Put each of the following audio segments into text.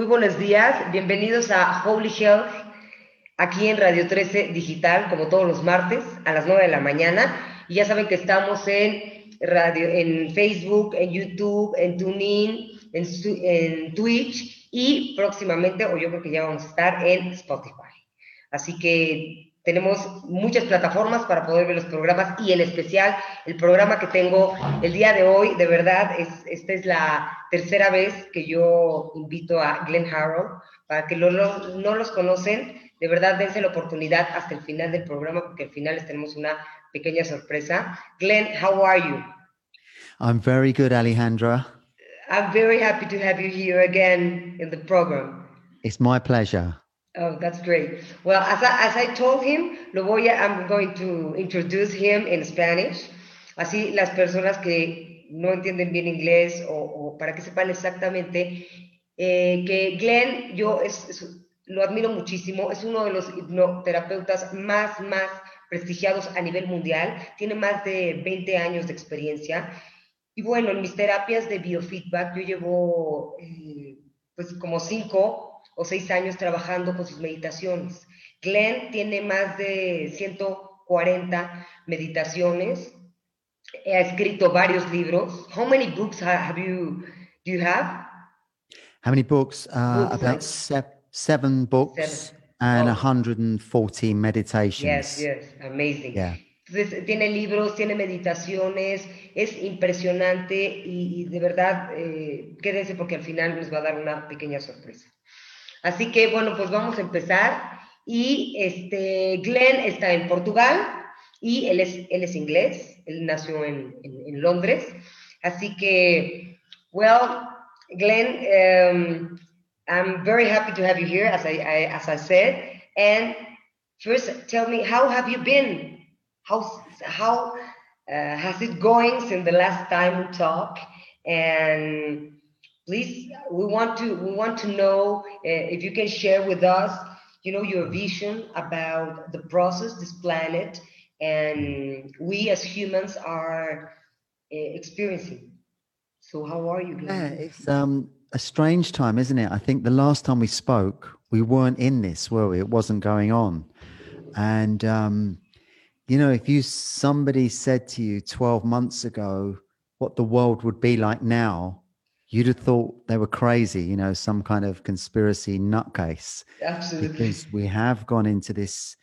Muy buenos días. Bienvenidos a Holy Health, aquí en Radio 13 Digital, como todos los martes, a las 9 de la mañana. Y ya saben que estamos en, radio, en Facebook, en YouTube, en TuneIn, en, en Twitch y próximamente, o yo creo que ya vamos a estar en Spotify. Así que tenemos muchas plataformas para poder ver los programas y en especial el programa que tengo el día de hoy, de verdad, es, esta es la tercera vez que yo invito a Glenn Harrow, para que no, no los conocen, de verdad dense la oportunidad hasta el final del programa, porque al final les tenemos una pequeña sorpresa. Glenn, how are you? I'm very good, Alejandra. I'm very happy to have you here again in the program. It's my pleasure. Oh, that's great. Well, as I, as I told him, lo voy a, I'm going to introduce him in Spanish. Así las personas que no entienden bien inglés o, o para que sepan exactamente eh, que Glenn, yo es, es, lo admiro muchísimo, es uno de los hipnoterapeutas más, más prestigiados a nivel mundial, tiene más de 20 años de experiencia. Y bueno, en mis terapias de biofeedback yo llevo eh, pues como cinco o seis años trabajando con sus meditaciones. Glenn tiene más de 140 meditaciones. Ha escrito varios libros. How many books have you do you have? How many books? Uh, books about se seven books seven. and oh. 140 meditations. Yes, yes, amazing. Yeah. Entonces, tiene libros, tiene meditaciones, es impresionante y, y de verdad, eh, quédense porque al final les va a dar una pequeña sorpresa. Así que bueno, pues vamos a empezar. Y este, Glenn está en Portugal y él es, él es inglés, él nació en, en, Londres. Así que, well, Glenn, um, I'm very happy to have you here, as I, I, as I said. And first, tell me, how have you been? How, how uh, has it going since the last time we talked? And please we want to we want to know uh, if you can share with us you know your vision about the process this planet and we as humans are uh, experiencing. So how are you yeah it's um a strange time isn't it? I think the last time we spoke we weren't in this were we? It wasn't going on. And um you know if you somebody said to you 12 months ago what the world would be like now you'd have thought they were crazy, you know, some kind of conspiracy nutcase. Absolutely. Because we have gone into this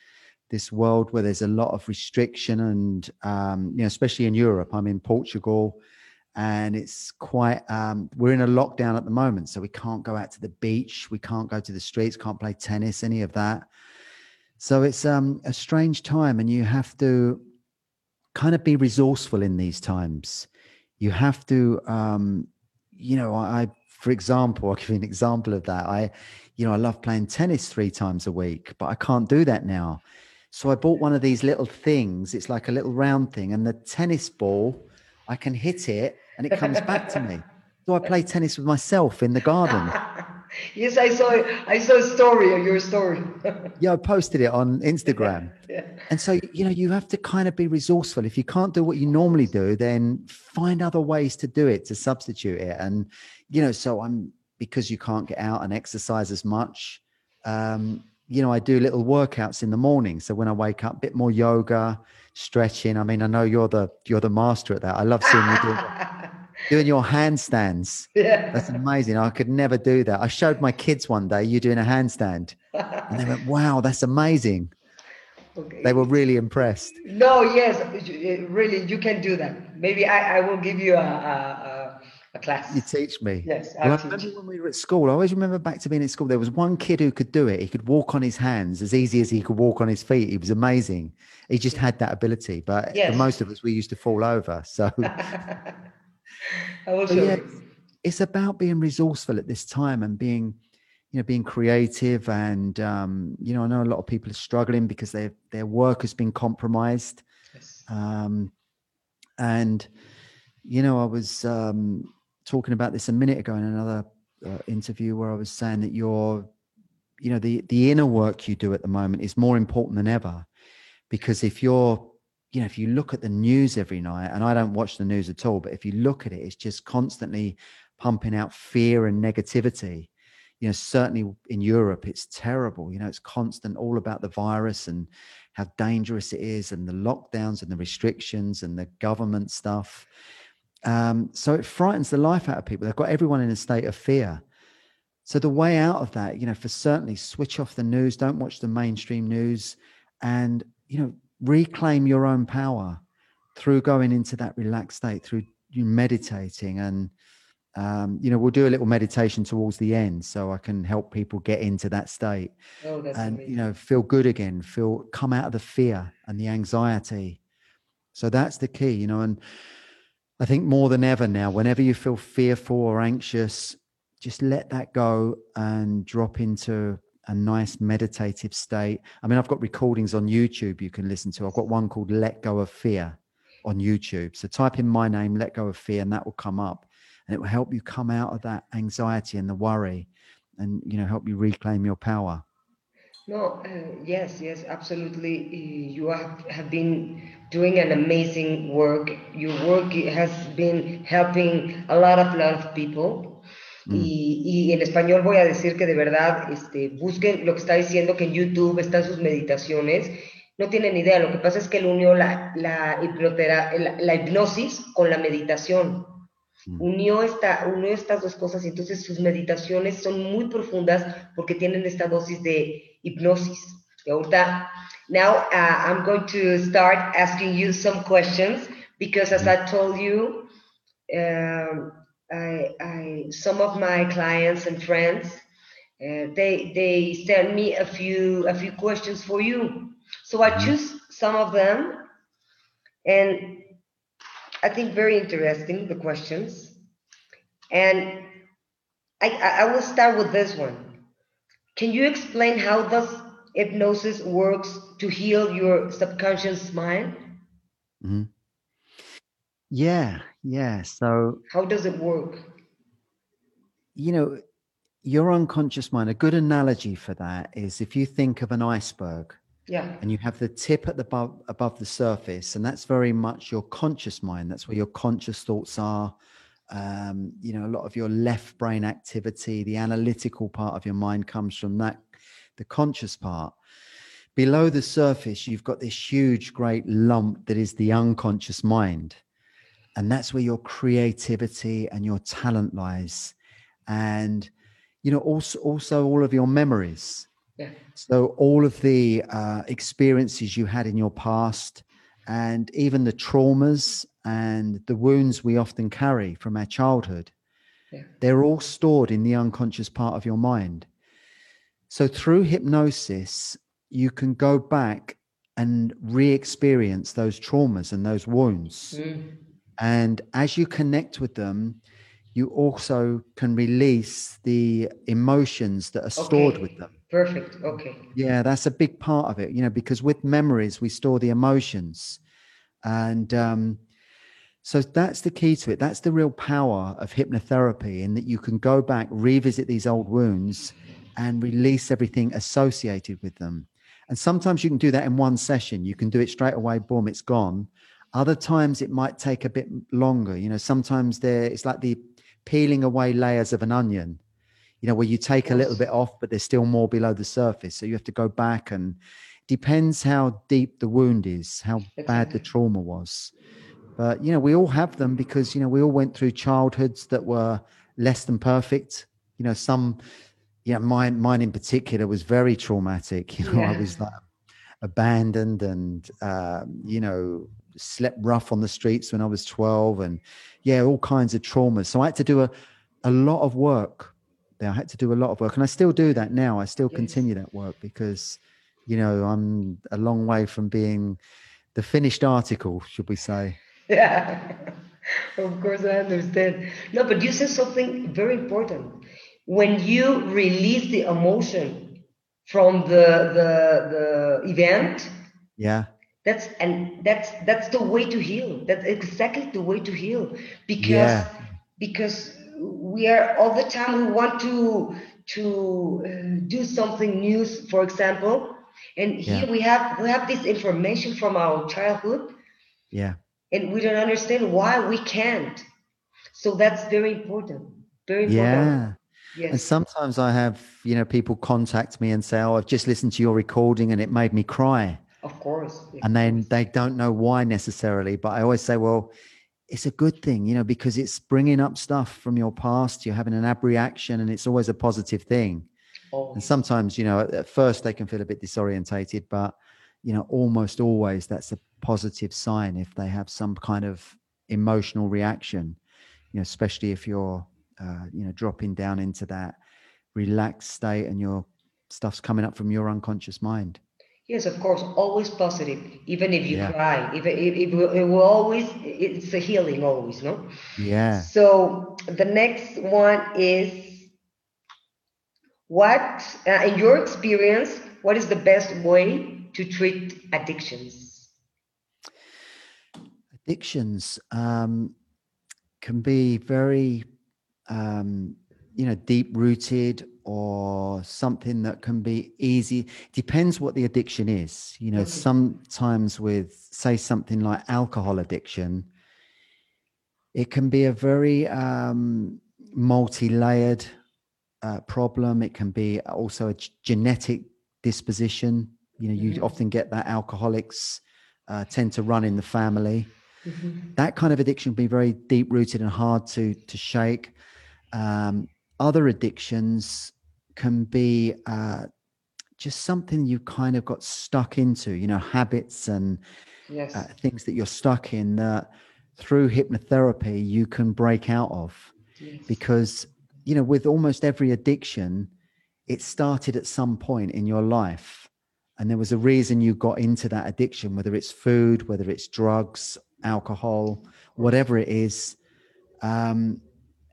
this world where there's a lot of restriction and um, you know, especially in Europe. I'm in Portugal and it's quite um, we're in a lockdown at the moment, so we can't go out to the beach, we can't go to the streets, can't play tennis, any of that. So it's um, a strange time, and you have to kind of be resourceful in these times. You have to um, you know, I, for example, I'll give you an example of that. I, you know, I love playing tennis three times a week, but I can't do that now. So I bought one of these little things. It's like a little round thing, and the tennis ball, I can hit it and it comes back to me. So I play tennis with myself in the garden. Yes, I saw I saw a story of your story. yeah, I posted it on Instagram. Yeah. And so you know, you have to kind of be resourceful. If you can't do what you normally do, then find other ways to do it to substitute it. And you know, so I'm because you can't get out and exercise as much. Um, you know, I do little workouts in the morning. So when I wake up, a bit more yoga, stretching. I mean, I know you're the you're the master at that. I love seeing you do doing your handstands. Yeah. That's amazing. I could never do that. I showed my kids one day you doing a handstand. and they went, wow, that's amazing. Okay. They were really impressed. No, yes, really, you can do that. Maybe I, I will give you a, a, a class. You teach me. Yes. Well, I remember when we were at school, I always remember back to being at school, there was one kid who could do it. He could walk on his hands as easy as he could walk on his feet. He was amazing. He just had that ability. But yes. for most of us, we used to fall over. So also, yeah, it's about being resourceful at this time and being, you know, being creative. And um, you know, I know a lot of people are struggling because their their work has been compromised. Yes. Um, and you know, I was um, talking about this a minute ago in another uh, interview where I was saying that your, you know, the the inner work you do at the moment is more important than ever, because if you're you know, if you look at the news every night, and I don't watch the news at all, but if you look at it, it's just constantly pumping out fear and negativity. you know, certainly in Europe, it's terrible. You know, it's constant, all about the virus and how dangerous it is, and the lockdowns and the restrictions and the government stuff. Um, so it frightens the life out of people. They've got everyone in a state of fear. So the way out of that, you know, for certainly switch off the news, don't watch the mainstream news, and you know, reclaim your own power through going into that relaxed state, through you meditating and um, you know, we'll do a little meditation towards the end so I can help people get into that state oh, and, amazing. you know, feel good again, feel come out of the fear and the anxiety. So that's the key, you know, and I think more than ever now, whenever you feel fearful or anxious, just let that go and drop into a nice meditative state. I mean, I've got recordings on YouTube you can listen to. I've got one called Let Go of Fear on YouTube. So type in my name, Let Go of Fear, and that will come up and it will help you come out of that anxiety and the worry and you know help you reclaim your power no uh, yes yes absolutely you have, have been doing an amazing work your work has been helping a lot of lot of people mm. y, y, en español voy a decir que de verdad este, busquen lo que está diciendo que en YouTube están sus meditaciones no tienen idea lo que pasa es que él unió la, la, la, la hipnosis con la meditación Unió, esta, unió estas dos cosas y entonces sus meditaciones son muy profundas porque tienen esta dosis de hipnosis. Y ahorita, now uh, I'm going to start asking you some questions because as I told you, um, I, I, some of my clients and friends, uh, they, they send me a few, a few questions for you. So I mm-hmm. choose some of them and I think very interesting, the questions. And I, I will start with this one. Can you explain how does hypnosis works to heal your subconscious mind? Mm-hmm. Yeah, yeah. So how does it work? You know, your unconscious mind, a good analogy for that is if you think of an iceberg yeah. And you have the tip at the above, above the surface, and that's very much your conscious mind. That's where your conscious thoughts are. Um, you know, a lot of your left brain activity, the analytical part of your mind comes from that, the conscious part. Below the surface, you've got this huge, great lump that is the unconscious mind. And that's where your creativity and your talent lies. And, you know, also, also all of your memories yeah. So all of the uh, experiences you had in your past, and even the traumas and the wounds we often carry from our childhood, yeah. they're all stored in the unconscious part of your mind. So through hypnosis, you can go back and re-experience those traumas and those wounds. Mm. And as you connect with them, you also can release the emotions that are stored okay. with them. Perfect. Okay. Yeah, that's a big part of it, you know, because with memories, we store the emotions. And um, so that's the key to it. That's the real power of hypnotherapy, in that you can go back, revisit these old wounds, and release everything associated with them. And sometimes you can do that in one session. You can do it straight away, boom, it's gone. Other times it might take a bit longer. You know, sometimes there it's like the peeling away layers of an onion you know, where you take a little bit off, but there's still more below the surface. So you have to go back and depends how deep the wound is, how bad the trauma was. But, you know, we all have them because, you know, we all went through childhoods that were less than perfect. You know, some, yeah, you know, mine, mine in particular was very traumatic. You know, yeah. I was like abandoned and, uh, you know, slept rough on the streets when I was 12 and yeah, all kinds of traumas. So I had to do a, a lot of work there. I had to do a lot of work, and I still do that now. I still yes. continue that work because, you know, I'm a long way from being the finished article, should we say? Yeah, of course I understand. No, but you said something very important. When you release the emotion from the the the event, yeah, that's and that's that's the way to heal. That's exactly the way to heal because yeah. because we are all the time we want to to uh, do something new for example and here yeah. we have we have this information from our childhood yeah and we don't understand why we can't so that's very important very important yeah Yes. And sometimes I have, you know, people contact me and say, "Oh, I've just listened to your recording and it made me cry." Of course. And then they don't know why necessarily, but I always say, "Well, it's a good thing, you know, because it's bringing up stuff from your past. You're having an abreaction, and it's always a positive thing." Oh. And sometimes, you know, at first they can feel a bit disorientated, but you know, almost always that's a positive sign if they have some kind of emotional reaction. You know, especially if you're uh, you know dropping down into that relaxed state and your stuff's coming up from your unconscious mind yes of course always positive even if you yeah. cry. If it, it, it, will always it's a healing always no? Yeah. So the next one is what uh, in your experience what is the best way to treat addictions? Addictions um, can be very um, you know, deep rooted or something that can be easy. Depends what the addiction is. You know, sometimes with, say, something like alcohol addiction, it can be a very um, multi layered uh, problem. It can be also a g- genetic disposition. You know, you mm-hmm. often get that alcoholics uh, tend to run in the family. Mm-hmm. That kind of addiction can be very deep rooted and hard to to shake. Um, other addictions can be uh, just something you kind of got stuck into, you know, habits and yes. uh, things that you're stuck in that through hypnotherapy you can break out of. Yes. Because, you know, with almost every addiction, it started at some point in your life. And there was a reason you got into that addiction, whether it's food, whether it's drugs, alcohol, whatever it is. Um,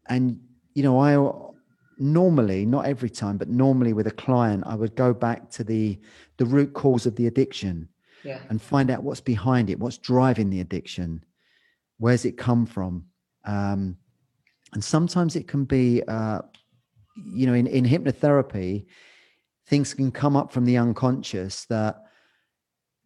and you know, I normally, not every time, but normally with a client, I would go back to the the root cause of the addiction yeah. and find out what's behind it, what's driving the addiction, where's it come from, um, and sometimes it can be, uh, you know, in in hypnotherapy, things can come up from the unconscious that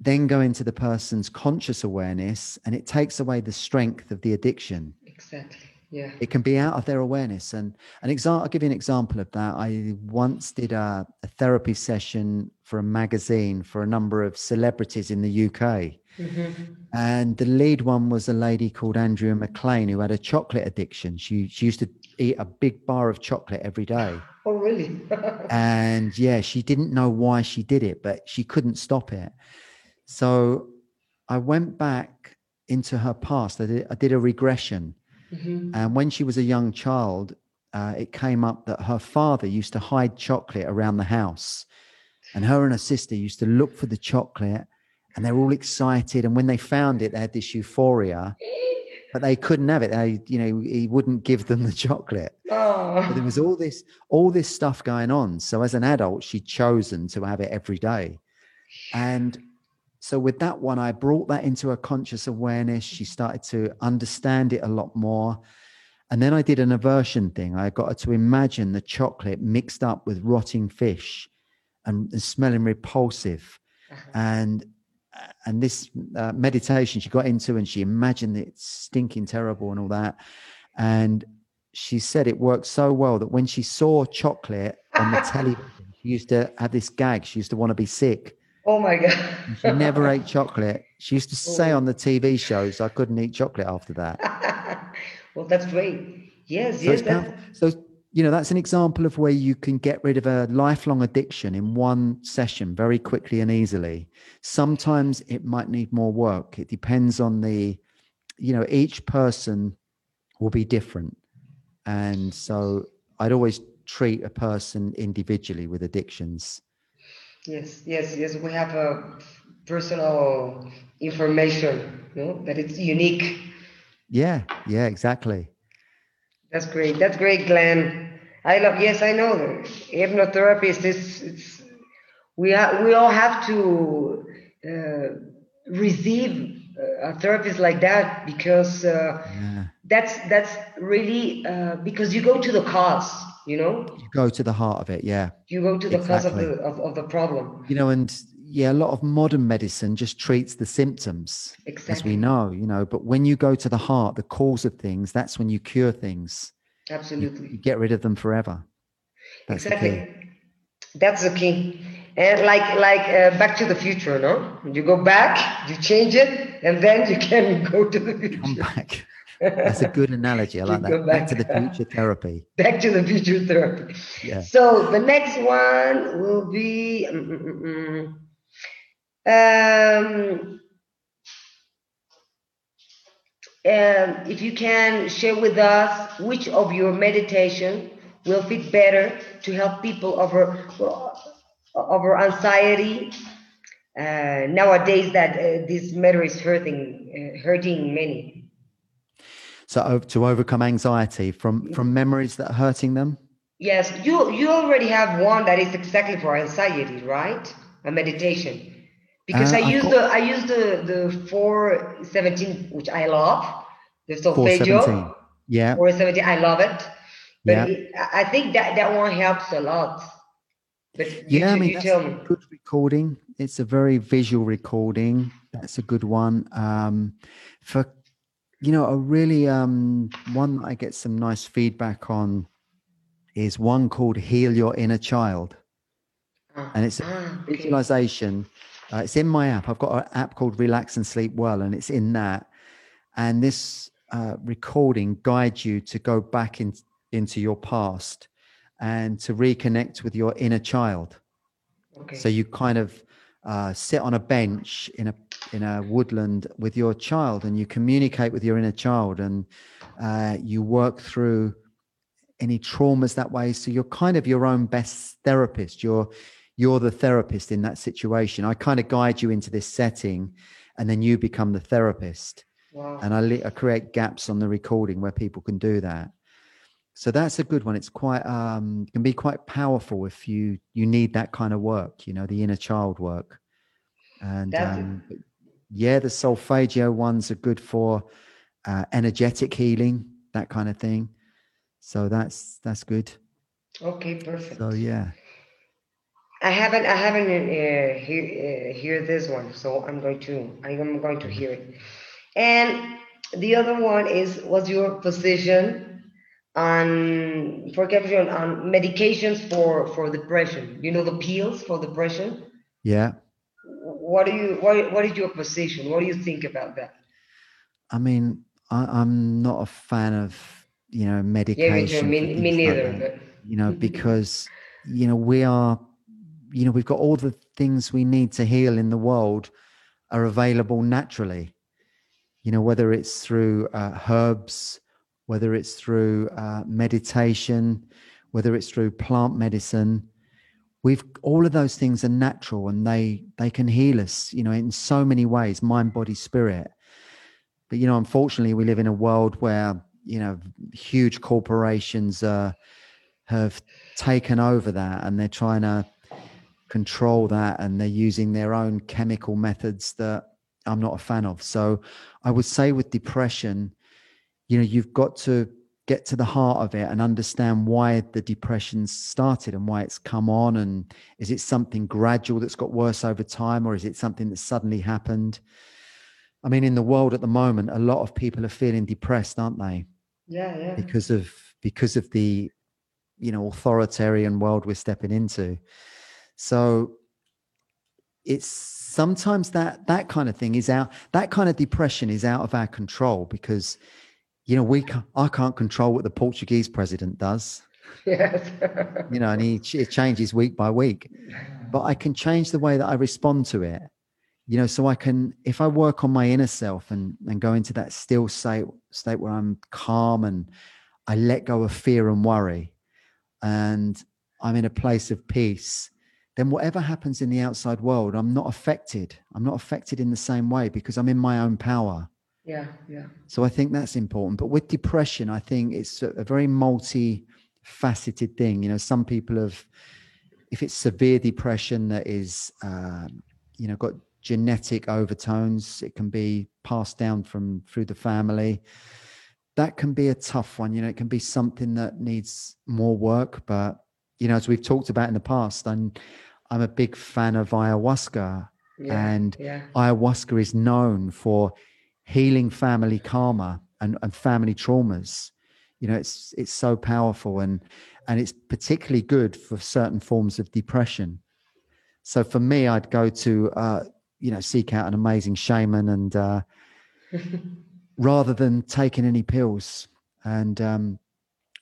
then go into the person's conscious awareness, and it takes away the strength of the addiction. Exactly yeah. It can be out of their awareness. And an example i'll give you an example of that. I once did a, a, therapy session for a magazine for a number of celebrities in the uk mm-hmm. and the lead one was a lady called andrea mclean who had a chocolate addiction. She, she used to eat a big bar of chocolate every day. Oh really? And yeah she didn't know why she did it but she couldn't stop it. So i went back into her past. I did, I did a regression Mm-hmm. And when she was a young child, uh, it came up that her father used to hide chocolate around the house. And her and her sister used to look for the chocolate and they were all excited. And when they found it, they had this euphoria, but they couldn't have it. They, you know, he wouldn't give them the chocolate. Oh. there was all this, all this stuff going on. So as an adult, she'd chosen to have it every day. And so with that one, I brought that into a conscious awareness. She started to understand it a lot more. And then I did an aversion thing. I got her to imagine the chocolate mixed up with rotting fish and, and smelling repulsive. Uh-huh. And and this uh, meditation she got into and she imagined it stinking terrible and all that. And she said it worked so well that when she saw chocolate on the television, she used to have this gag. She used to want to be sick. Oh my god! she never ate chocolate. She used to oh. say oh. on the TV shows, "I couldn't eat chocolate after that." well, that's great. Yes, so yes. So you know that's an example of where you can get rid of a lifelong addiction in one session very quickly and easily. Sometimes it might need more work. It depends on the, you know, each person will be different, and so I'd always treat a person individually with addictions Yes, yes, yes. We have a personal information, you know, that it's unique. Yeah, yeah, exactly. That's great. That's great, Glenn. I love. Yes, I know. Hypnotherapist is. It's we are. We all have to uh, receive a therapist like that because uh, yeah. that's that's really uh, because you go to the cause you know you go to the heart of it yeah you go to the exactly. cause of the of, of the problem you know and yeah a lot of modern medicine just treats the symptoms exactly. as we know you know but when you go to the heart the cause of things that's when you cure things absolutely you, you get rid of them forever That's exactly. That's the key. And like like uh, Back to the Future, no? You go back, you change it, and then you can go to the future. Come back. That's a good analogy. I like that. Back. back. to the future therapy. Back to the future therapy. Yeah. So the next one will be um, um, if you can share with us which of your meditation will fit better to help people over over anxiety uh, nowadays that uh, this matter is hurting uh, hurting many so to overcome anxiety from from memories that are hurting them? Yes you you already have one that is exactly for anxiety right? A meditation. Because uh, I use the I use the the 417 which I love. The solfeggio yeah. 417 I love it. But yeah. it, I think that that one helps a lot. But yeah, I mean, that's a good recording. It's a very visual recording. That's a good one. Um, for you know, a really um, one that I get some nice feedback on is one called "Heal Your Inner Child," and it's a ah, visualization. Uh, it's in my app. I've got an app called Relax and Sleep Well, and it's in that. And this uh, recording guides you to go back in, into your past and to reconnect with your inner child. Okay. So you kind of uh, sit on a bench in a in a woodland with your child, and you communicate with your inner child, and uh, you work through any traumas that way. So you're kind of your own best therapist. You're you're the therapist in that situation. I kind of guide you into this setting, and then you become the therapist. Wow. And I, I create gaps on the recording where people can do that so that's a good one. It's quite um can be quite powerful if you you need that kind of work you know the inner child work. And um, yeah the solfeggio ones are good for uh, energetic healing that kind of thing. So that's that's good. Okay perfect. So yeah. I haven't i haven't uh, hear, uh, hear this one so i'm going to i'm going to hear it. And the other one is what's your position on for example on medications for for depression. You know the pills for depression? Yeah. What do you what, what is your position? What do you think about that? I mean I, am not a fan of you know medication yeah, me, me neither like you know because you know we are you know we've got all the things we need to heal in the world are available naturally. You know whether it's through uh, herbs whether it's through uh, meditation, whether it's through plant medicine. We've all of those things are natural and they they can heal us, you know, in so many ways, mind, body, spirit. But you know, unfortunately, we live in a world where you know huge corporations uh, have taken over that and they're trying to control that and they're using their own chemical methods that I'm not a fan of. So I would say with depression, you know you've got to get to the heart of it and understand why the depression started and why it's come on. And is it something gradual that's got worse over time or is it something that suddenly happened? I mean in the world at the moment a lot of people are feeling depressed aren't they? Yeah yeah. Because of because of the you know authoritarian world we're stepping into. So it's sometimes that that kind of thing is out that kind of depression is out of our control because you know, we can't, I can't control what the Portuguese president does. Yes. you know, and he it changes week by week, but I can change the way that I respond to it. You know, so I can, if I work on my inner self and and go into that still state state where I'm calm and I let go of fear and worry, and I'm in a place of peace, then whatever happens in the outside world, I'm not affected. I'm not affected in the same way because I'm in my own power. Yeah, yeah. So I think that's important. But with depression, I think it's a, a very multi-faceted thing. You know, some people have, if it's severe depression that is, um, you know, got genetic overtones, it can be passed down from through the family. That can be a tough one. You know, it can be something that needs more work. But you know, as we've talked about in the past, I'm I'm a big fan of ayahuasca, yeah, and yeah. ayahuasca is known for healing family karma and, and family traumas. You know, it's it's so powerful and and it's particularly good for certain forms of depression. So for me, I'd go to uh, you know seek out an amazing shaman and uh, rather than taking any pills. And um,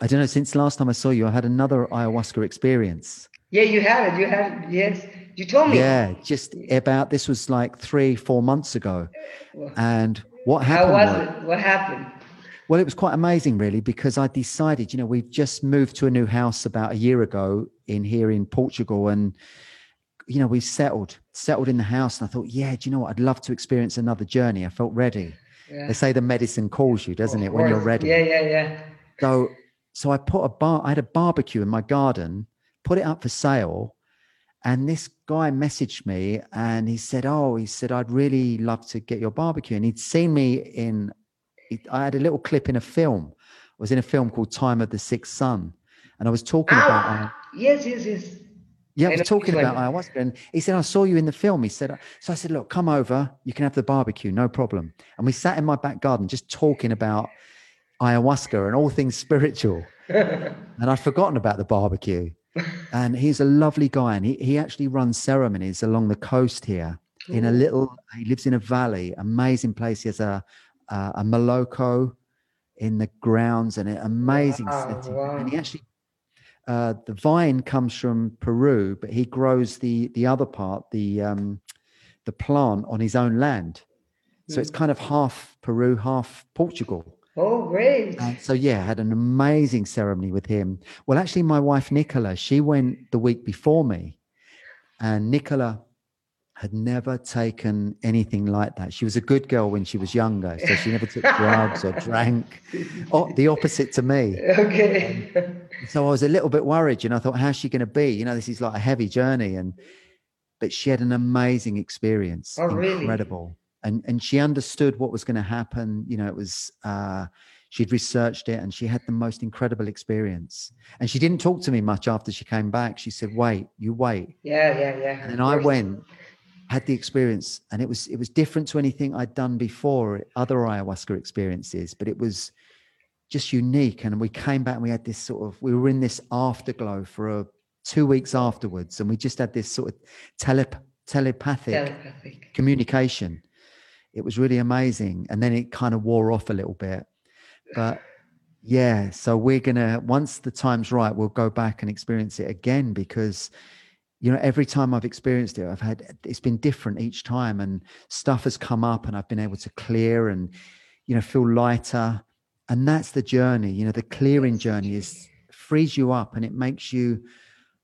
I don't know. Since last time I saw you, I had another ayahuasca experience. Yeah, you had it. You had yes. You told me. Yeah, just about this was like three, four months ago. And what happened? How was, it? What happened? Well, it was quite amazing, really, because I decided, you know, we've just moved to a new house about a year ago in here in Portugal, and you know, we settled, settled in the house, and I thought, yeah, do you know what? I'd love to experience another journey. I felt ready. Yeah. They say the medicine calls you, doesn't it, when you're ready? Yeah, yeah, yeah. So, so I put a bar. I had a barbecue in my garden, put it up for sale, and this guy messaged me, and he said, "Oh, he said I'd really love to get your barbecue." And he'd seen me in I had a little clip in a film. I was in a film called Time of the Sixth Sun, and I was talking ah, about. Uh, yes, yes, yes. Yeah, I was talking about ayahuasca, and he said, "I saw you in the film." He said, "So I said, look, come over. You can have the barbecue, no problem." And we sat in my back garden just talking about ayahuasca and all things spiritual. and I'd forgotten about the barbecue. And he's a lovely guy, and he he actually runs ceremonies along the coast here in a little. He lives in a valley, amazing place. He has a uh, a Maloca in the grounds and an amazing wow, setting. Wow. And he actually, uh, the vine comes from Peru, but he grows the the other part, the um, the plant on his own land. So mm. it's hmm. kind of half Peru, half Portugal. Oh, great! So yeah, I had an amazing ceremony with him. Well, actually, my wife Nicola, she went the week before me, and Nicola had never taken anything like that. She was a good girl when she was younger, so she never took drugs or drank. Oh, the opposite to me. Okay. Um, so I was a little bit worried, you know. I thought, how's she going to be? You know, this is like a heavy journey, and but she had an amazing experience. Oh, incredible. Really? And and she understood what was going to happen. You know, it was. uh She'd researched it and she had the most incredible experience. And she didn't talk to me much after she came back. She said, Wait, you wait. Yeah, yeah, yeah. And I went had the experience and it was it was different to anything I'd done before, other ayahuasca experiences, but it was just unique. And we came back and we had this sort of we were in this afterglow for a two weeks afterwards, and we just had this sort of telep- telepathic, telepathic communication. It was really amazing. And then it kind of wore off a little bit. But yeah, so we're gonna once the time's right, we'll go back and experience it again because you know every time i've experienced it i've had it's been different each time and stuff has come up and i've been able to clear and you know feel lighter and that's the journey you know the clearing journey is frees you up and it makes you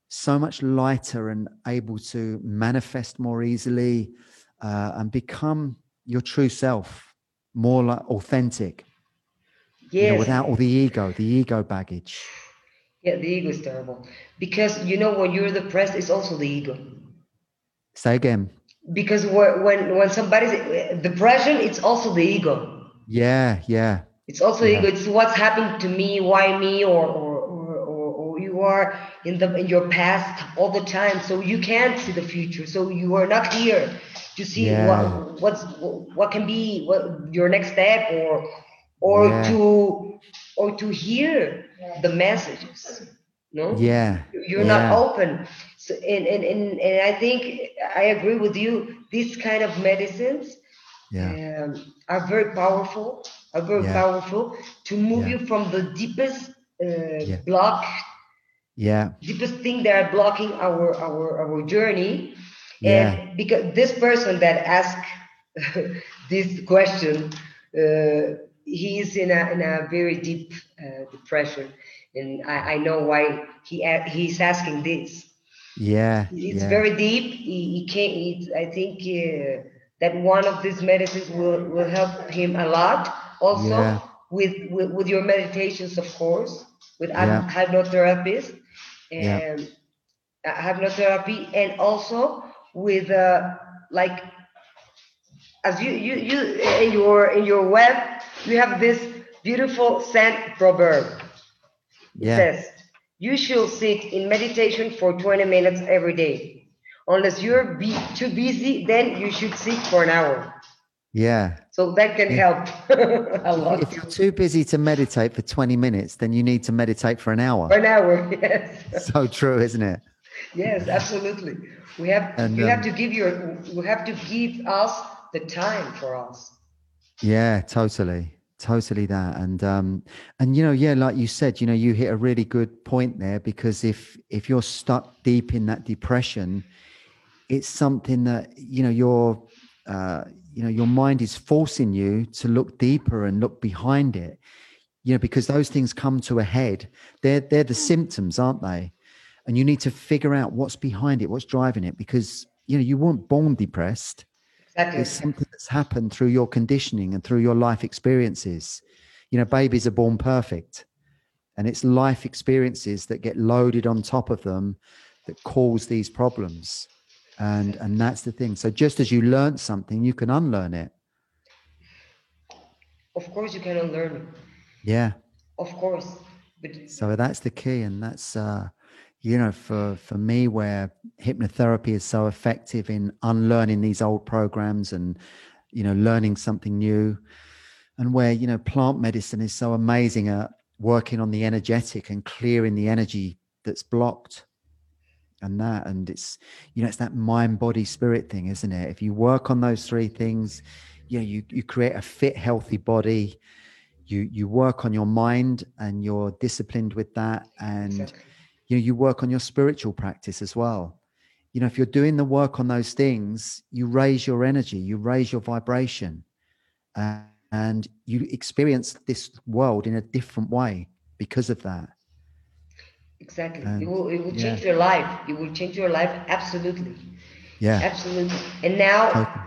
so much lighter and able to manifest more easily uh, and become your true self more like authentic yes. You know, without all the ego the ego baggage yeah, the ego is terrible because you know when you're depressed, it's also the ego. Say again. Because when when somebody's eh, depression, it's also the ego. Yeah, yeah. It's also yeah. ego. It's what's happened to me, why me, or or, or or or you are in the in your past all the time, so you can't see the future. So you are not here to see yeah. what what's what can be what your next step or or yeah. to or to hear the messages no yeah you're yeah. not open so and, and and and i think i agree with you these kind of medicines yeah. um, are very powerful are very yeah. powerful to move you from the deepest uh, block yeah deepest thing that are blocking our our our journey and because this person that asked this question uh, he's in a in a very deep uh, depression, and I, I know why he he's asking this. Yeah, it's yeah. very deep. He, he can't. He, I think uh, that one of these medicines will will help him a lot. Also, yeah. with, with, with your meditations, of course, with yeah. and yeah. hypnotherapy, and also with uh, like as you you you in your in your web you have this beautiful Zen proverb. It yeah. says, "You should sit in meditation for 20 minutes every day. Unless you're be- too busy, then you should sit for an hour." Yeah, So that can yeah. help a lot. If you're too busy to meditate for 20 minutes, then you need to meditate for an hour. For an hour, yes. so true, isn't it? Yes, absolutely. We have and, you um, have to give your you have to give us the time for us. Yeah, totally. Totally that. And um and you know, yeah, like you said, you know, you hit a really good point there because if if you're stuck deep in that depression, it's something that, you know, you're uh you know your mind is forcing you to look deeper and look behind it you know because those things come to a head they're they're the symptoms aren't they and you need to figure out what's behind it what's driving it because you know you weren't born depressed. Exactly. it's something that's happened through your conditioning and through your life experiences. You know babies are born perfect and it's life experiences that get loaded on top of them that cause these problems. And and that's the thing. So just as you learn something you can unlearn it. Of course you can unlearn it. Yeah. Of course. But so that's the key and that's uh you know for for me where hypnotherapy is so effective in unlearning these old programs and you know learning something new and where you know plant medicine is so amazing at working on the energetic and clearing the energy that's blocked and that and it's you know it's that mind body spirit thing isn't it if you work on those three things you know you, you create a fit healthy body you you work on your mind and you're disciplined with that and exactly. You know you work on your spiritual practice as well you know if you're doing the work on those things you raise your energy you raise your vibration uh, and you experience this world in a different way because of that Exactly. It will, it will change your life. It will change your life absolutely. Yeah. Absolutely. And now okay.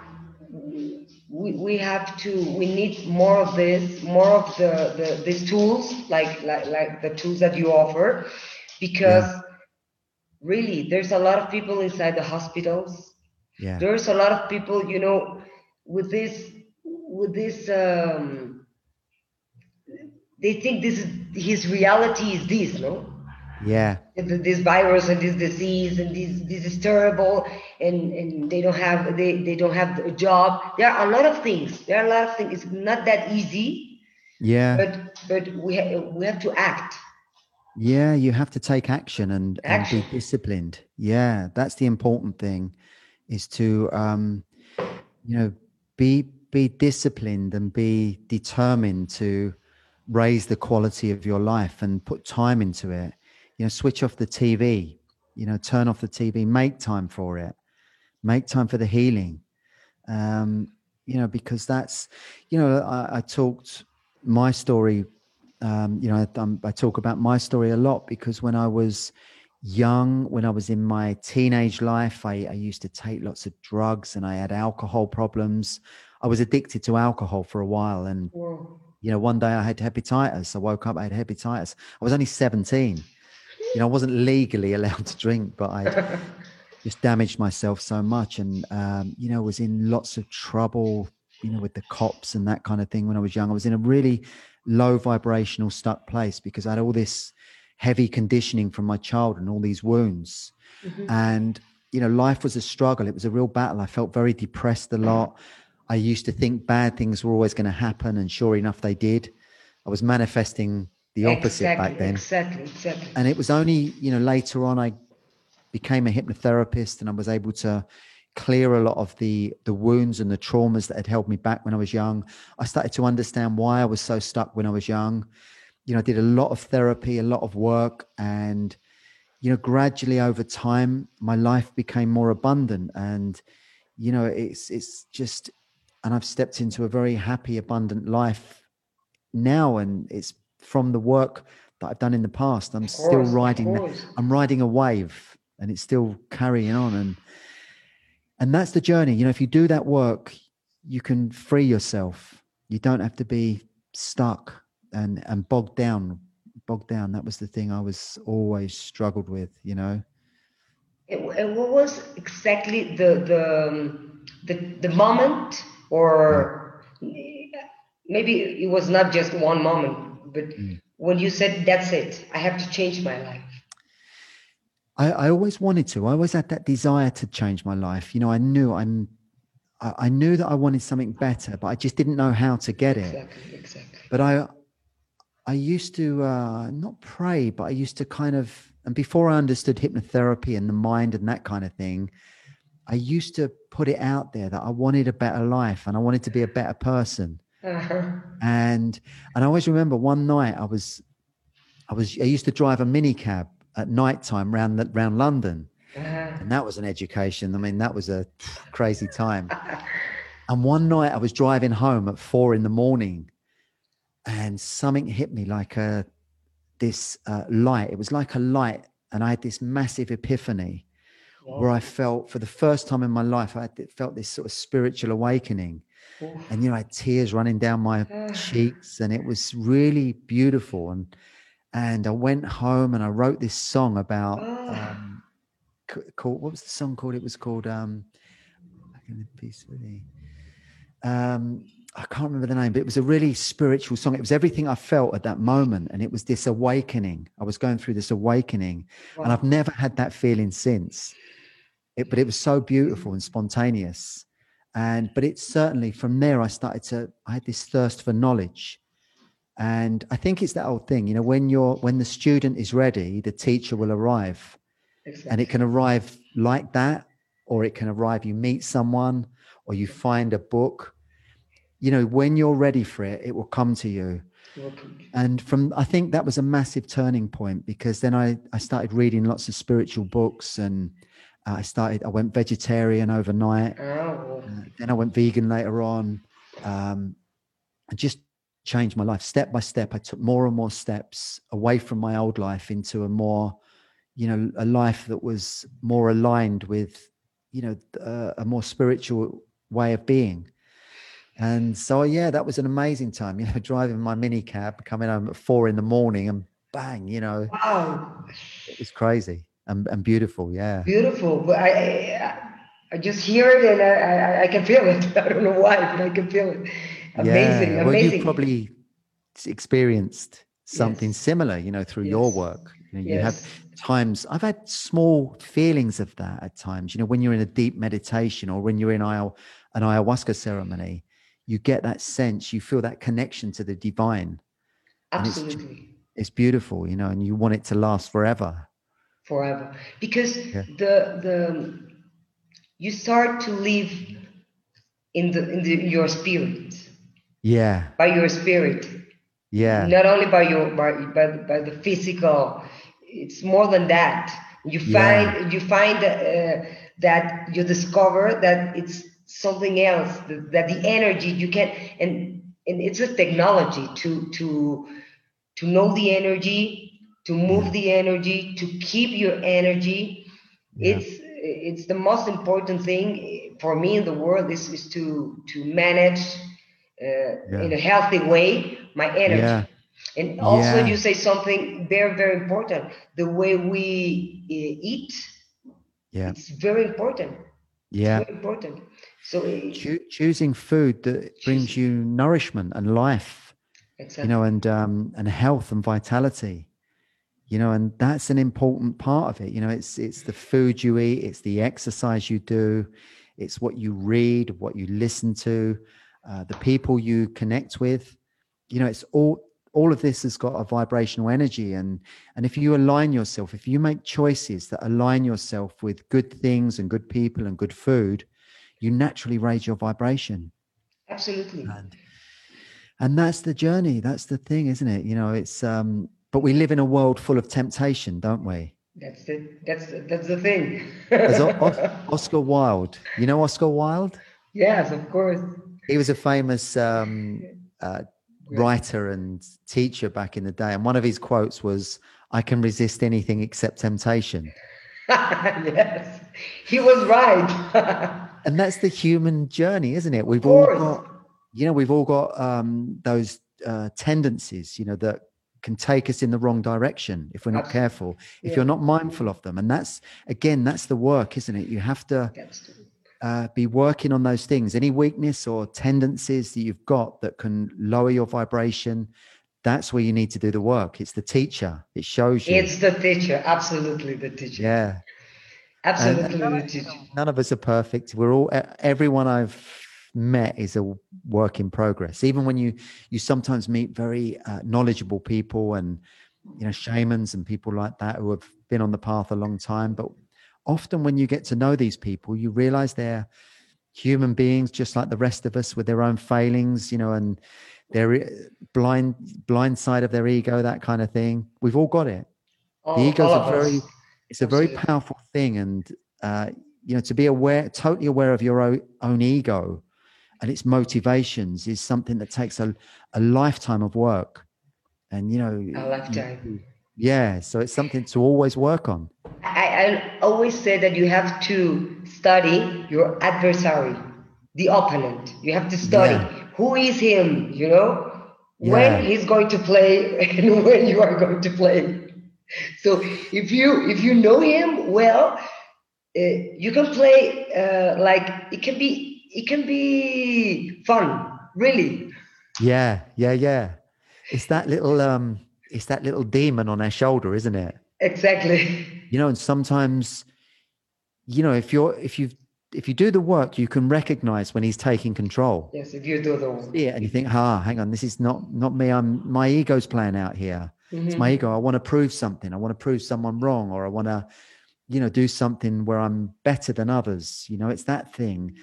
we, we have to we need more of this, more of the, the these tools, like like like the tools that you offer, because yeah. really there's a lot of people inside the hospitals. Yeah. There's a lot of people, you know, with this with this um they think this is his reality is this, no? yeah this virus and this disease and this this is terrible and and they don't have they they don't have a job there are a lot of things there are a lot of things it's not that easy yeah but but we ha- we have to act yeah you have to take action and, and be disciplined. Yeah that's the important thing is to um you know be be disciplined and be determined to raise the quality of your life and put time into it. You know switch off the tv you know turn off the tv make time for it. Make time for the healing. Um you know because that's you know i, I talked my story um you know I, I talk about my story a lot because when i was young when i was in my teenage life I, I used to take lots of drugs and i had alcohol problems. I was addicted to alcohol for a while and you know one day i had hepatitis. I woke up i had hepatitis. I was only 17 you know, I wasn't legally allowed to drink, but I just damaged myself so much, and um, you know, was in lots of trouble, you know, with the cops and that kind of thing when I was young. I was in a really low vibrational stuck place because I had all this heavy conditioning from my child and all these wounds, mm-hmm. and you know, life was a struggle. It was a real battle. I felt very depressed a lot. I used to think bad things were always going to happen, and sure enough, they did. I was manifesting the opposite exactly, back then. Exactly, exactly. And it was only, you know, later on I became a hypnotherapist and I was able to clear a lot of the the wounds and the traumas that had held me back when I was young. I started to understand why I was so stuck when I was young. You know, I did a lot of therapy, a lot of work and you know, gradually over time my life became more abundant and you know, it's it's just and I've stepped into a very happy abundant life now and it's from the work that I've done in the past. I'm course, still riding. I'm riding a wave, and it's still carrying on. And and that's the journey. You know, if you do that work, you can free yourself. You don't have to be stuck and and bogged down. Bogged down. That was the thing I was always struggled with. You know. And what was exactly the the the, the moment, or maybe it was not just one moment but mm. when you said that's it i have to change my life I, I always wanted to i always had that desire to change my life you know i knew i'm I, I, knew that I wanted something better, but I just didn't know how to get it. Exactly, exactly. But I, I used to uh, not pray, but I used to kind of, and before I understood hypnotherapy and the mind and that kind of thing, I used to put it out there that I wanted a better life and I wanted to be a better person. Uh-huh. And and I always remember one night I was, I was I used to drive a minicab at night time around around London, uh-huh. and that was an education. I mean, that was a crazy time. and one night I was driving home at four in the morning and something hit me like a this uh, light. It was like a light, and I had this massive epiphany wow. where I felt for the first time in my life I had, felt this sort of spiritual awakening, and you know I had tears running down my cheeks, and it was really beautiful. And and I went home and I wrote this song about um, called what was the song called? It was called um, um I can't remember the name, but it was a really spiritual song. It was everything I felt at that moment. And it was this awakening. I was going through this awakening. Wow. And I've never had that feeling since. It, but it was so beautiful and spontaneous. And but it certainly from there I started to I had this thirst for knowledge. And I think it's that old thing, you know, when you're when the student is ready, the teacher will arrive. Exactly. And it can arrive like that, or it can arrive, you meet someone, or you find a book you know when you're ready for it it will come to you and from i think that was a massive turning point because then i i started reading lots of spiritual books and uh, i started i went vegetarian overnight oh. uh, then i went vegan later on um and just changed my life step by step i took more and more steps away from my old life into a more you know a life that was more aligned with you know uh, a more spiritual way of being and so, yeah, that was an amazing time. You know, driving my mini cab, coming home at four in the morning, and bang, you know, wow, it was crazy and, and beautiful. Yeah, beautiful. But I, I, I just hear it and I, I, I, can feel it. I don't know why, but I can feel it. Amazing, yeah. well, amazing. you probably experienced something yes. similar, you know, through yes. your work. You, know, you have times I've had small feelings of that at times. You know, when you're in a deep meditation or when you're in an ayahuasca ceremony you get that sense, you feel that connection to the divine. Absolutely. It's, it's, beautiful, you know, and you want it to last forever. Forever. Because yeah. the the you start to live in the in the, your spirit. Yeah. By your spirit. Yeah. Not only by your by by, by the physical, it's more than that. You find yeah. you find uh, that you discover that it's something else that, that the energy you can and and it's a technology to to to know the energy to move the energy to keep your energy yeah. it's it's the most important thing for me in the world is, is to to manage yeah. in a healthy way my energy yeah. and also you say something very very important the way we uh, eat yeah it's very important yeah very important so Cho- choosing food that brings you nourishment and life, exactly. you know, and um, and health and vitality, you know, and that's an important part of it. You know, it's it's the food you eat, it's the exercise you do, it's what you read, what you listen to, uh, the people you connect with. You know, it's all all of this has got a vibrational energy and and if you align yourself if you make choices that align yourself with good things and good people and good food you naturally raise your vibration. Absolutely. And, and that's the journey. That's the thing, isn't it? You know, it's um, but we live in a world full of temptation, don't we? That's the that's the, that's the thing. Oscar Wilde, you know Oscar Wilde? Yes, of course. He was a famous um, uh, writer and teacher back in the day, and one of his quotes was, "I can resist anything except temptation." yes, he was right. and that's the human journey, isn't it? We've all got, you know, we've all got um, those uh, tendencies, you know, that can take us in the wrong direction if we're not Absolutely. careful, if yeah. you're not mindful of them. And that's again, that's the work, isn't it? You have to uh, be working on those things. Any weakness or tendencies that you've got that can lower your vibration, that's where you need to do the work. It's the teacher. It shows you. It's the teacher. Absolutely, the teacher. Yeah. Absolutely. None of, none of us are perfect. We're all everyone I've met is a work in progress. Even when you you sometimes meet very uh, knowledgeable people and you know shamans and people like that who have been on the path a long time, but often when you get to know these people, you realize they're human beings just like the rest of us with their own failings, you know, and their blind blind side of their ego, that kind of thing. We've all got it. the ego's a very it's a very powerful thing and uh, you know to be aware totally aware of your own, own ego and its motivations is something that takes a, a lifetime of work and you know a lifetime yeah so it's something to always work on I, I always say that you have to study your adversary the opponent. You have to study yeah. who is him you know yeah. when he's going to play and when you are going to play. So if you if you know him well uh, you can play uh, like it can be it can be fun really. Yeah yeah yeah. It's that little um it's that little demon on our shoulder isn't it? Exactly you know and sometimes you know if you're if you if you do the work you can recognize when he's taking control yes if you do the work yeah and you think ah hang on this is not not me i'm my ego's playing out here Mm-hmm. It's my ego. I want to prove something. I want to prove someone wrong, or I want to, you know, do something where I'm better than others. You know, it's that thing.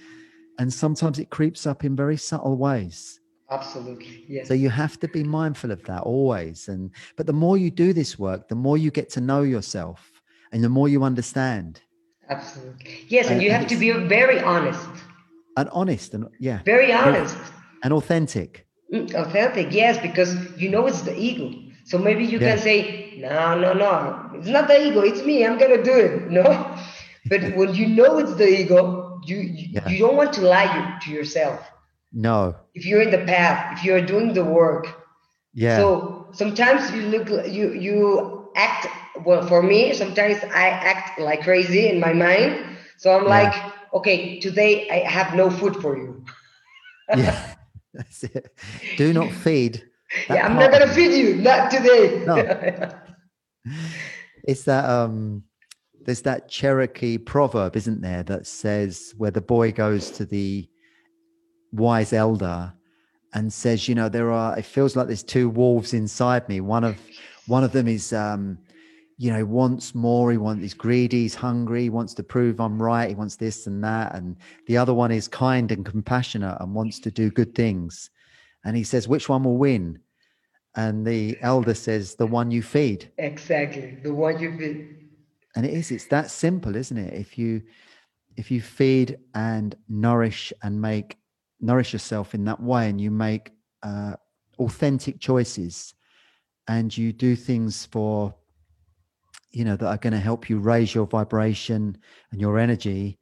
And sometimes it creeps up in very subtle ways. Absolutely. Yes. So you have to be mindful of that always. And but the more you do this work, the more you get to know yourself and the more you understand. Absolutely. Yes, and, and you have to be very honest. And honest and yeah. Very honest. And authentic. Mm, authentic, yes, because you know it's the ego. So maybe you yeah. can say, no, no, no, it's not the ego, it's me, I'm gonna do it. No. But when you know it's the ego, you you, yeah. you don't want to lie to yourself. No. If you're in the path, if you're doing the work. Yeah. So sometimes you look you you act well for me, sometimes I act like crazy in my mind. So I'm yeah. like, okay, today I have no food for you. yeah. That's it. Do not feed yeah, I'm not gonna feed you. Not today. No. it's that um there's that Cherokee proverb, isn't there, that says where the boy goes to the wise elder and says, you know, there are it feels like there's two wolves inside me. One of one of them is um you know, wants more, he wants he's greedy, he's hungry, he wants to prove I'm right, he wants this and that. And the other one is kind and compassionate and wants to do good things. And he says, which one will win? And the elder says, the one you feed. Exactly. The one you feed. And it is, it's that simple, isn't it? If you if you feed and nourish and make nourish yourself in that way and you make uh, authentic choices and you do things for you know that are going to help you raise your vibration and your energy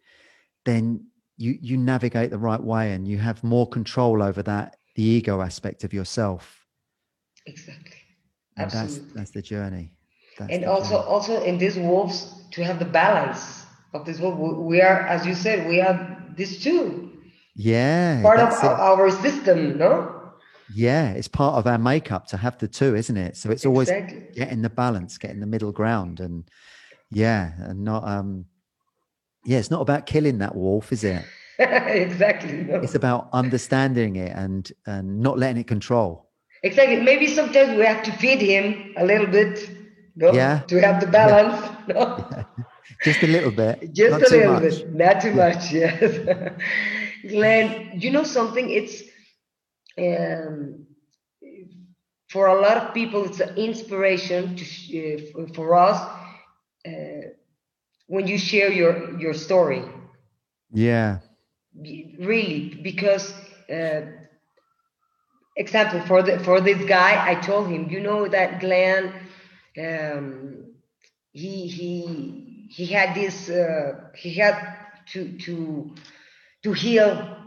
then you you navigate the right way and you have more control over that the ego aspect of yourself exactly Absolutely. that's that's the journey that's and the also journey. also in these wolves to have the balance of this wolf we are as you said we have this too yeah part of it. our system no yeah it's part of our makeup to have the two isn't it so it's always exactly. getting the balance getting the middle ground and yeah and not um yeah it's not about killing that wolf is it exactly. No. It's about understanding it and and not letting it control. Exactly. Maybe sometimes we have to feed him a little bit, no? Yeah. To have the balance. Yeah. No? Yeah. Just a little bit. Just a little much. bit. Not too yeah. much, yes. Glenn, you know something? It's um, for a lot of people, it's an inspiration to uh, for us uh, when you share your your story. Yeah really because uh, example for the for this guy i told him you know that glenn um, he he he had this uh, he had to to to heal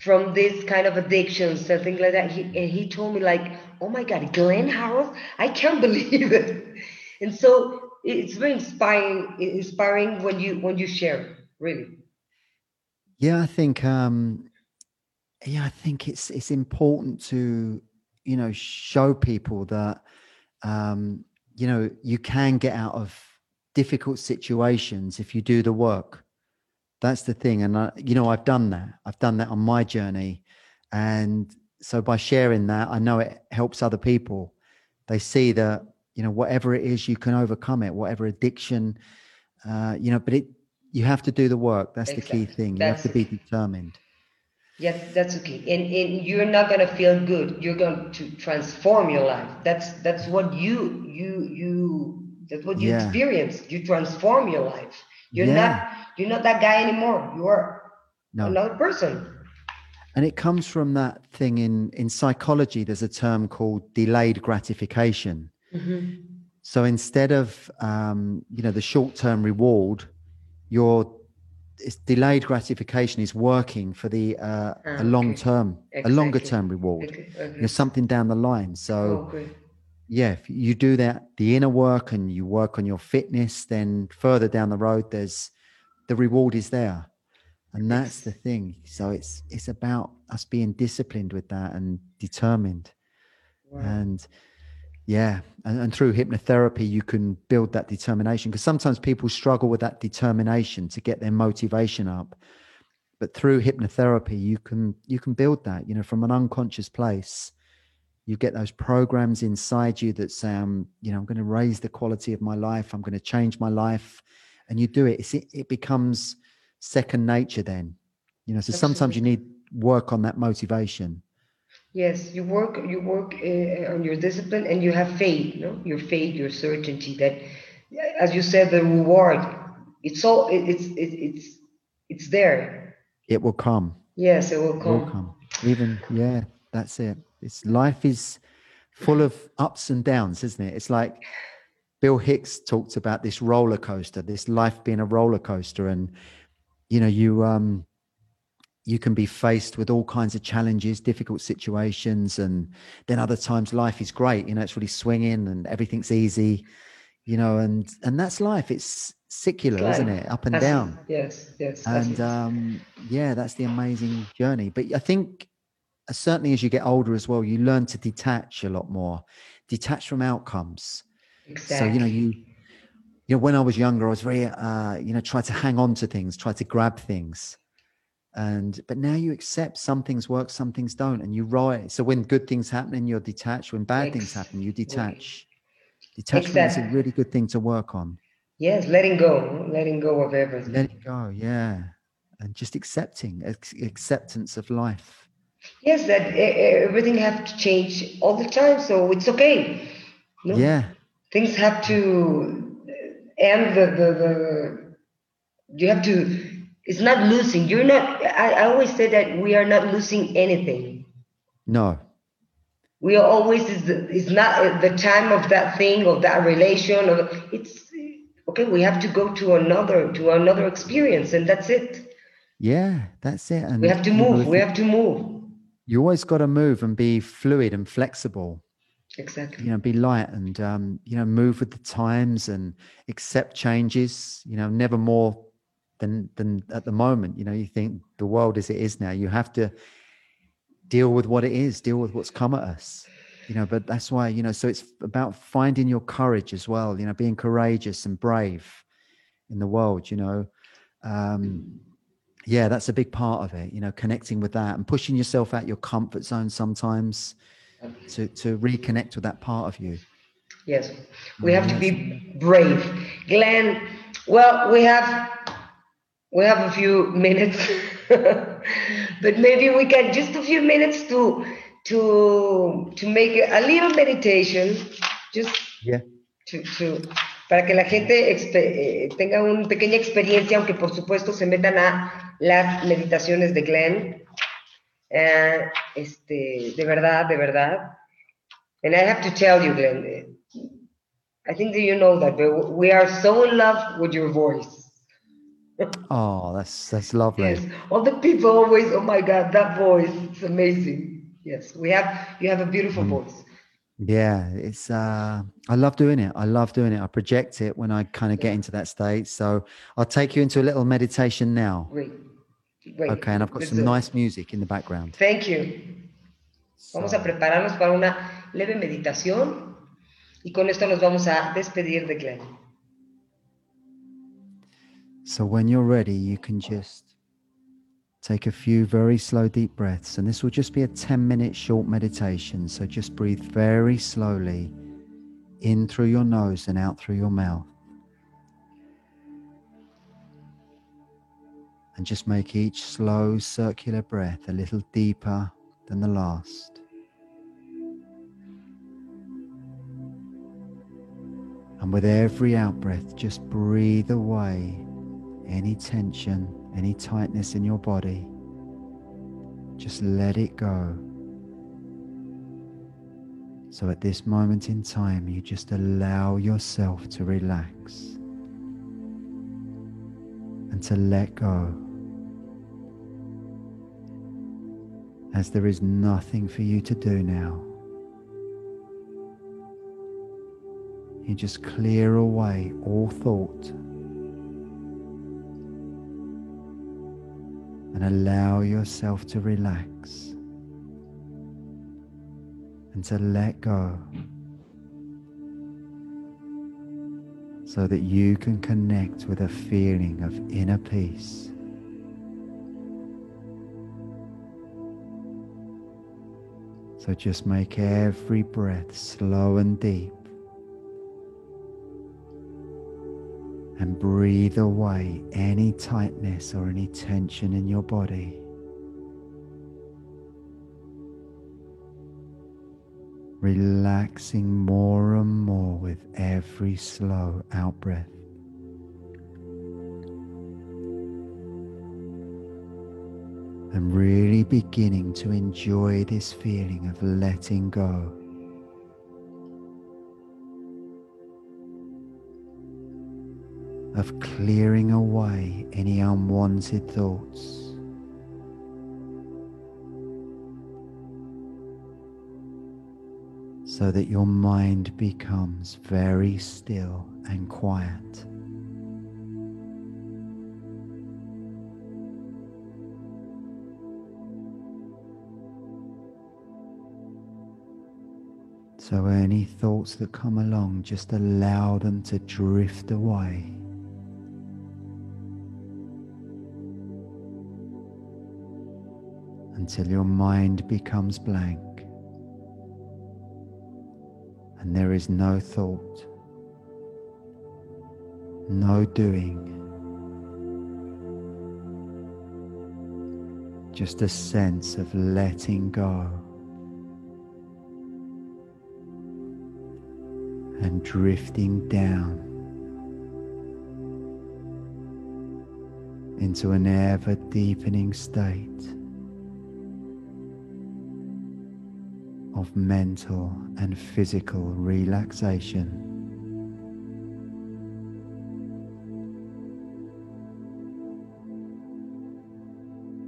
from this kind of addictions addiction something like that. He, and he told me like oh my god glenn Harrold i can't believe it. And so it's very inspiring inspiring when you when you share really. Yeah, I think um yeah, I think it's it's important to, you know, show people that um, you know, you can get out of difficult situations if you do the work. That's the thing. And, I, you know, I've done that. I've done that on my journey. And so by sharing that, I know it helps other people. They see that, you know, whatever it is, you can overcome it, whatever addiction, uh, you know, but it, you have to do the work. That's exactly. the key thing. You have to be determined. Yes, that's okay. And, and you're not gonna feel good. You're going to transform your life. That's that's what you you you that's what you yeah. experience. You transform your life. You're yeah. not you're not that guy anymore. You are no. another person. And it comes from that thing in in psychology. There's a term called delayed gratification. Mm-hmm. So instead of um, you know the short term reward, you're it's delayed gratification is working for the uh, ah, a long term exactly. a longer term reward okay. Okay. you know something down the line so oh, yeah if you do that the inner work and you work on your fitness then further down the road there's the reward is there and that's the thing so it's it's about us being disciplined with that and determined wow. and yeah. And, and through hypnotherapy, you can build that determination because sometimes people struggle with that determination to get their motivation up. But through hypnotherapy, you can you can build that, you know, from an unconscious place. You get those programs inside you that say, i'm you know, I'm going to raise the quality of my life. I'm going to change my life. And you do it. It's, it becomes second nature then. You know, so Absolutely. sometimes you need work on that motivation. Yes, you work you work uh, on your discipline and you have faith, no? Your faith, your certainty that, as you said, the reward. It's all it's it, it's it's there. It will come. Yes, it will come. It will come. Even yeah, that's it. It's life is full of ups and downs, isn't it? It's like Bill Hicks talked about this roller coaster, this life being a roller coaster, and you know, you um you can be faced with all kinds of challenges, difficult situations, and then other times life is great. You know, it's really swinging and everything's easy. You know, and and that's life. It's secular, isn't it? Up and that's down. Yes, yes. And um, yeah, that's the amazing journey. But I think uh, certainly as you get older as well, you learn to detach a lot more, detach from outcomes. Exactly. So you know you you know when I was younger, I was very uh, you know try to hang on to things, try to grab things. And but now you accept some things work some things don't and you write. So when good things happen you're detached when bad things happen you detach. Detachment exactly. is a really good thing to work on. Yes letting go letting go of everything. Letting go yeah. And just accepting acceptance of life. Yes that everything have to change all the time so it's okay no? yeah things have to end the, the, the you have to it's not losing. You're not. I, I always say that we are not losing anything. No. We are always is it's not the time of that thing of that relation. Or it's okay. We have to go to another to another experience, and that's it. Yeah, that's it. And we have to move. we have to move. You always got to move and be fluid and flexible. Exactly. You know, be light and um, you know move with the times and accept changes. You know, never more than than at the moment. You know, you think the world as it is now, you have to deal with what it is, deal with what's come at us. You know, but that's why, you know, so it's about finding your courage as well, you know, being courageous and brave in the world, you know. Um, yeah, that's a big part of it, you know, connecting with that and pushing yourself out your comfort zone sometimes to to reconnect with that part of you. Yes, we have to be brave. Glenn, well, we have we have a few minutes, but maybe we can just a few minutes to to to make a little meditation, just yeah. to, to, para que la gente eh, tenga una pequeña experiencia, aunque por supuesto se metan a las meditaciones de Glenn. Uh, este, de verdad, de verdad. And I have to tell you, Glenn, I think that you know that, but we are so in love with your voice. oh, that's that's lovely. Yes. All the people always, oh my God, that voice, it's amazing. Yes, we have you have a beautiful mm. voice. Yeah, it's uh I love doing it. I love doing it. I project it when I kind of get into that state. So I'll take you into a little meditation now. Great. Okay, and I've got some nice music in the background. Thank you. Vamos a prepararnos para una leve meditación y con esto nos vamos a despedir de Glenn. So when you're ready, you can just take a few very slow, deep breaths. And this will just be a 10 minute short meditation. So just breathe very slowly in through your nose and out through your mouth. And just make each slow circular breath a little deeper than the last. And with every out breath, just breathe away any tension, any tightness in your body, just let it go. So at this moment in time, you just allow yourself to relax and to let go. As there is nothing for you to do now. You just clear away all thought and allow yourself to relax and to let go so that you can connect with a feeling of inner peace. So just make every breath slow and deep. and breathe away any tightness or any tension in your body. Relaxing more and more with every slow out breath. And really beginning to enjoy this feeling of letting go. of clearing away any unwanted thoughts. So that your mind becomes very still and quiet. So, any thoughts that come along, just allow them to drift away. until your mind becomes blank. And there is no thought, no doing, just a sense of letting go and drifting down. into an ever deepening state of mental and physical relaxation.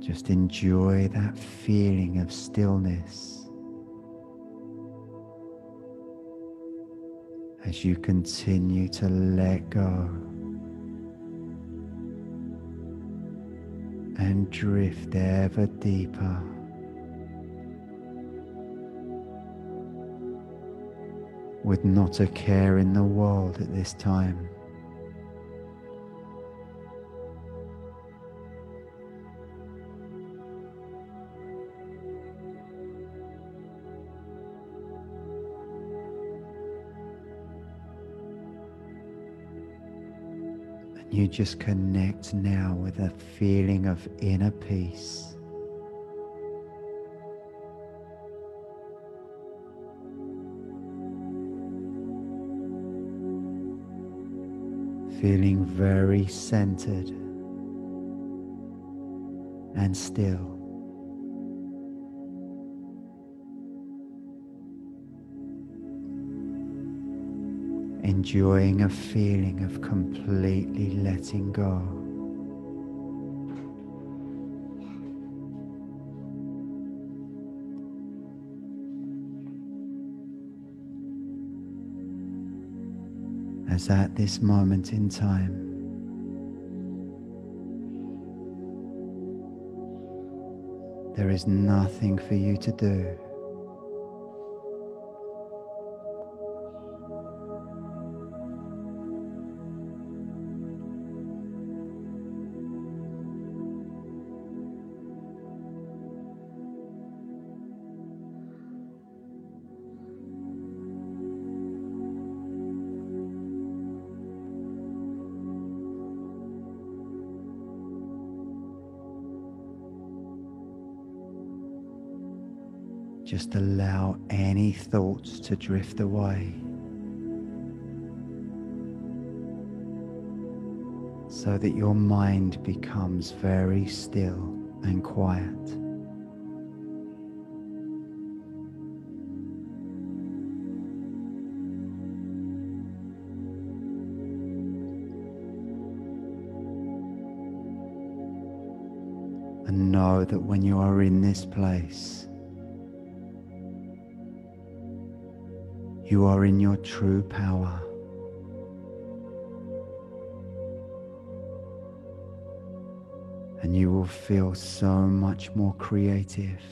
Just enjoy that feeling of stillness as you continue to let go and drift ever deeper. with not a care in the world at this time. Just connect now with a feeling of inner peace. feeling very centered and still. Enjoying a feeling of completely letting go. as at this moment in time. There is nothing for you to do. Just allow any thoughts to drift away. So that your mind becomes very still and quiet. And know that when you are in this place, you are in your true power. and you will feel so much more creative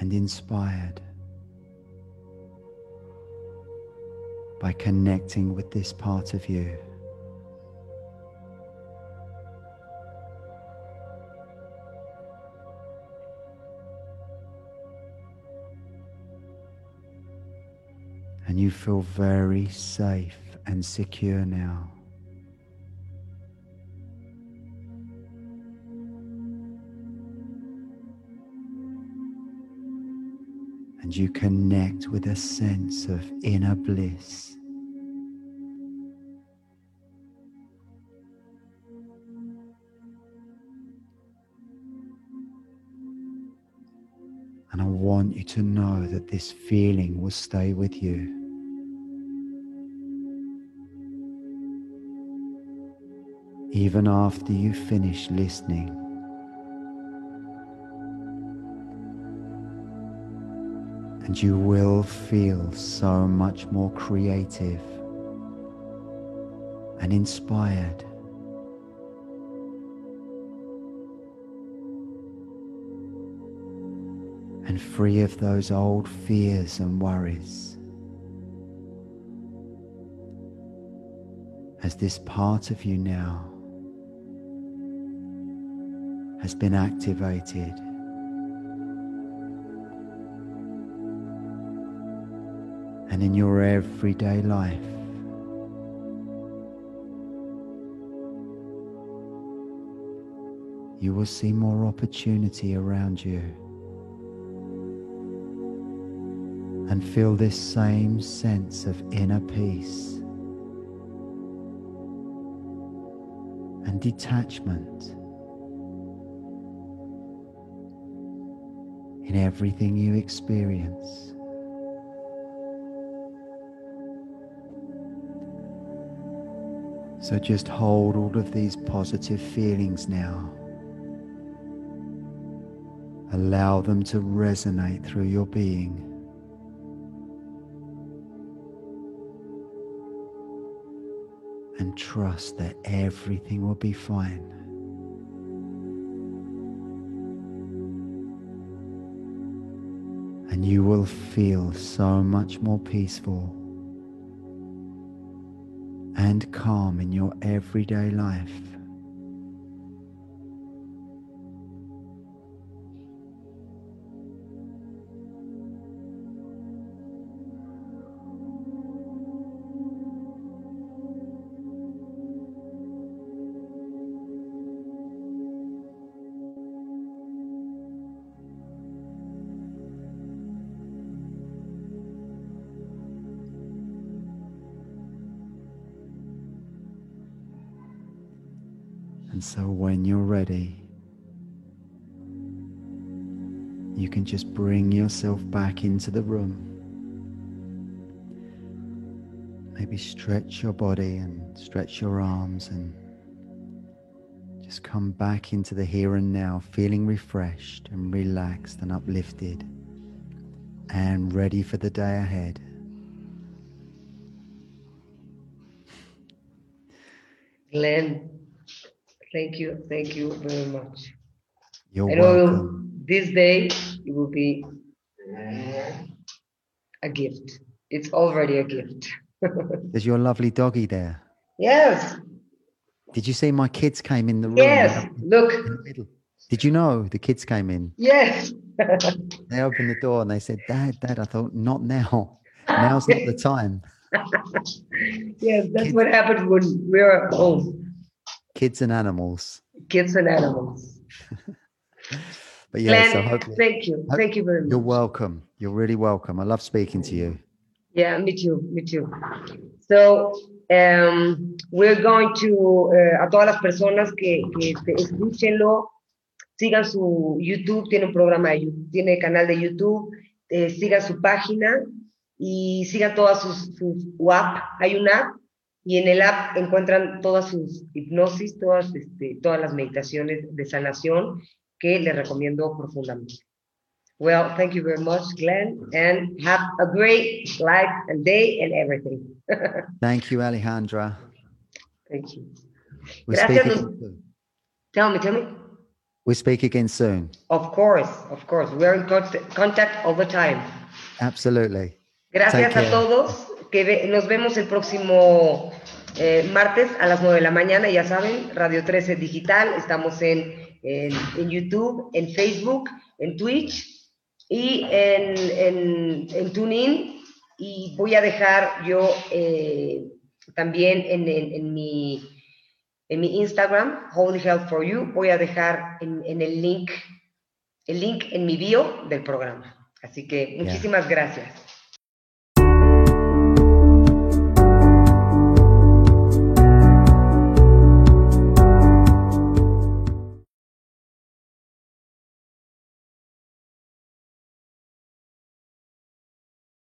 and inspired by connecting with this part of you. Feel very safe and secure now. and you connect with a sense of inner bliss. And I want you to know that this feeling will stay with you. Even after you finish listening. and you will feel so much more creative and inspired. And free of those old fears and worries. As this part of you now has been activated. and in your everyday life. You will see more opportunity around you and feel this same sense of inner peace and detachment in everything you experience. So just hold all of these positive feelings now. Allow them to resonate through your being. And trust that everything will be fine. And you will feel so much more peaceful and calm in your everyday life. So when you're ready, you can just bring yourself back into the room. Maybe stretch your body and stretch your arms and just come back into the here and now, feeling refreshed and relaxed and uplifted and ready for the day ahead. Glenn, Thank you. Thank you very much. You're I know welcome. this day it will be a gift. It's already a gift. There's your lovely doggy there. yes. Did you see my kids came in the room? Yes. Look. In the middle? Did you know the kids came in? Yes. They opened the door and they said, Dad, Dad, I thought, not now. Now's not the time. yes, that's Kids- what happened when we were at home. Kids and animals. Kids and animals. but yeah, Glenn, so thank you. Thank you very much. You're welcome. You're really welcome. I love speaking to you. Yeah, me too. Me too. So um, we're going to, uh, a todas las personas que, que escúchenlo, sigan su YouTube, tiene un programa de tiene canal de YouTube, eh, sigan su página y sigan todas sus, sus app. Hay una app y en el app encuentran todas sus hipnosis, todas, este, todas las meditaciones de sanación que les recomiendo profundamente. Well, thank you very much, Glenn, and have a great life and day and everything. thank you, Alejandra. Thank you. We'll Gracias. Speak tell me, tell me. We speak again soon. Of course, of course. We're in contact all the time. Absolutely. Gracias a todos. Que nos vemos el próximo eh, martes a las 9 de la mañana. Ya saben, Radio 13 Digital. Estamos en, en, en YouTube, en Facebook, en Twitch y en, en, TuneIn. Y voy a dejar yo eh, también en, en, mi, en mi Instagram, Holy Health for You, voy a dejar en, el link, el link en mi bio del programa. Así que muchísimas gracias.